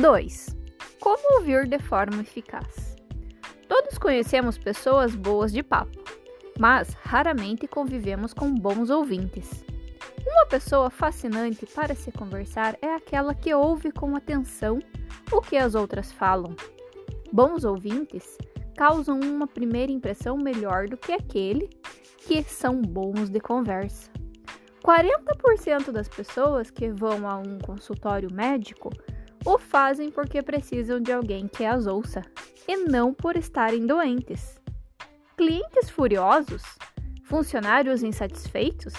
2. Como ouvir de forma eficaz? Todos conhecemos pessoas boas de papo, mas raramente convivemos com bons ouvintes. Uma pessoa fascinante para se conversar é aquela que ouve com atenção o que as outras falam. Bons ouvintes causam uma primeira impressão melhor do que aquele que são bons de conversa. 40% das pessoas que vão a um consultório médico o fazem porque precisam de alguém que as ouça e não por estarem doentes. Clientes furiosos, funcionários insatisfeitos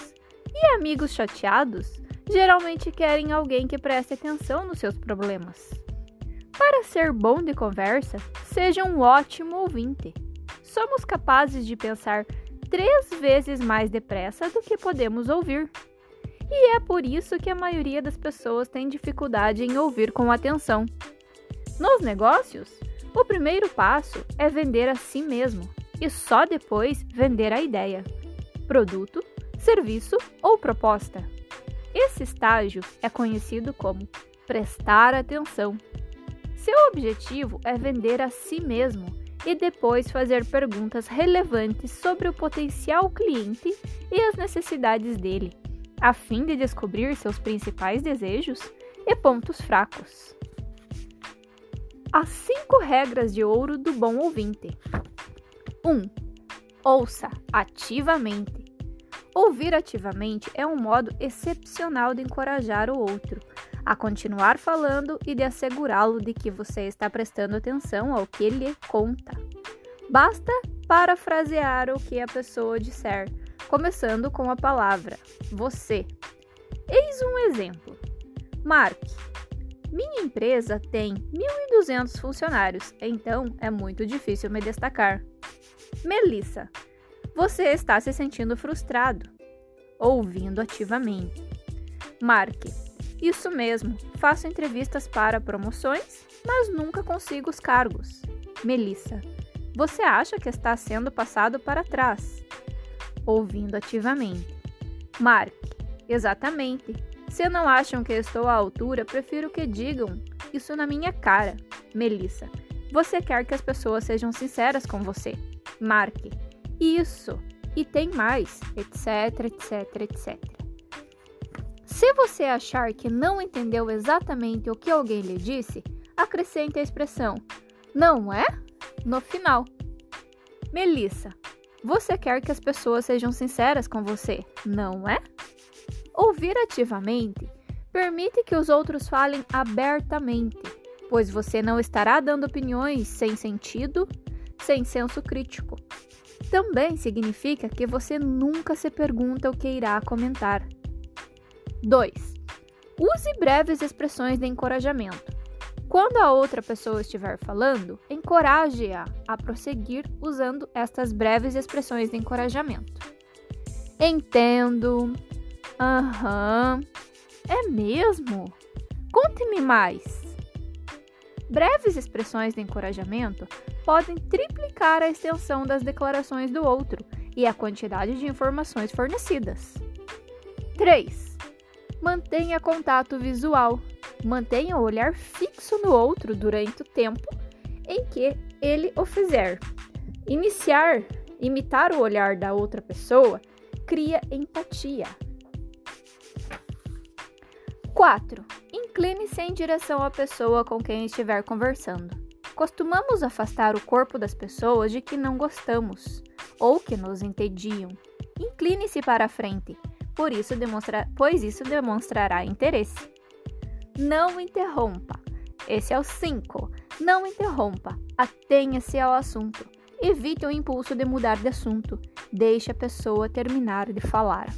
e amigos chateados geralmente querem alguém que preste atenção nos seus problemas. Para ser bom de conversa, seja um ótimo ouvinte. Somos capazes de pensar três vezes mais depressa do que podemos ouvir. E é por isso que a maioria das pessoas tem dificuldade em ouvir com atenção. Nos negócios, o primeiro passo é vender a si mesmo e só depois vender a ideia, produto, serviço ou proposta. Esse estágio é conhecido como prestar atenção. Seu objetivo é vender a si mesmo e depois fazer perguntas relevantes sobre o potencial cliente e as necessidades dele a fim de descobrir seus principais desejos e pontos fracos. As cinco regras de ouro do bom ouvinte: 1. Um, ouça ativamente. Ouvir ativamente é um modo excepcional de encorajar o outro a continuar falando e de assegurá-lo de que você está prestando atenção ao que ele conta. Basta parafrasear o que a pessoa disser começando com a palavra você. Eis um exemplo. Mark, minha empresa tem 1.200 funcionários, então é muito difícil me destacar. Melissa, você está se sentindo frustrado. Ouvindo ativamente. Mark, isso mesmo, faço entrevistas para promoções, mas nunca consigo os cargos. Melissa, você acha que está sendo passado para trás? Ouvindo ativamente. Mark, exatamente. Se não acham que estou à altura, prefiro que digam isso na minha cara. Melissa, você quer que as pessoas sejam sinceras com você. Mark, isso. E tem mais, etc, etc, etc. Se você achar que não entendeu exatamente o que alguém lhe disse, acrescente a expressão não é no final. Melissa, você quer que as pessoas sejam sinceras com você, não é? Ouvir ativamente permite que os outros falem abertamente, pois você não estará dando opiniões sem sentido, sem senso crítico. Também significa que você nunca se pergunta o que irá comentar. 2. Use breves expressões de encorajamento. Quando a outra pessoa estiver falando, encoraje-a a prosseguir usando estas breves expressões de encorajamento. Entendo. Aham. Uhum. É mesmo? Conte-me mais. Breves expressões de encorajamento podem triplicar a extensão das declarações do outro e a quantidade de informações fornecidas. 3. Mantenha contato visual. Mantenha o olhar fixo no outro durante o tempo em que ele o fizer. Iniciar, imitar o olhar da outra pessoa cria empatia. 4. Incline-se em direção à pessoa com quem estiver conversando. Costumamos afastar o corpo das pessoas de que não gostamos ou que nos entediam. Incline-se para a frente, por isso demonstra... pois isso demonstrará interesse. Não interrompa. Esse é o 5. Não interrompa. Atenha-se ao assunto. Evite o impulso de mudar de assunto. Deixe a pessoa terminar de falar.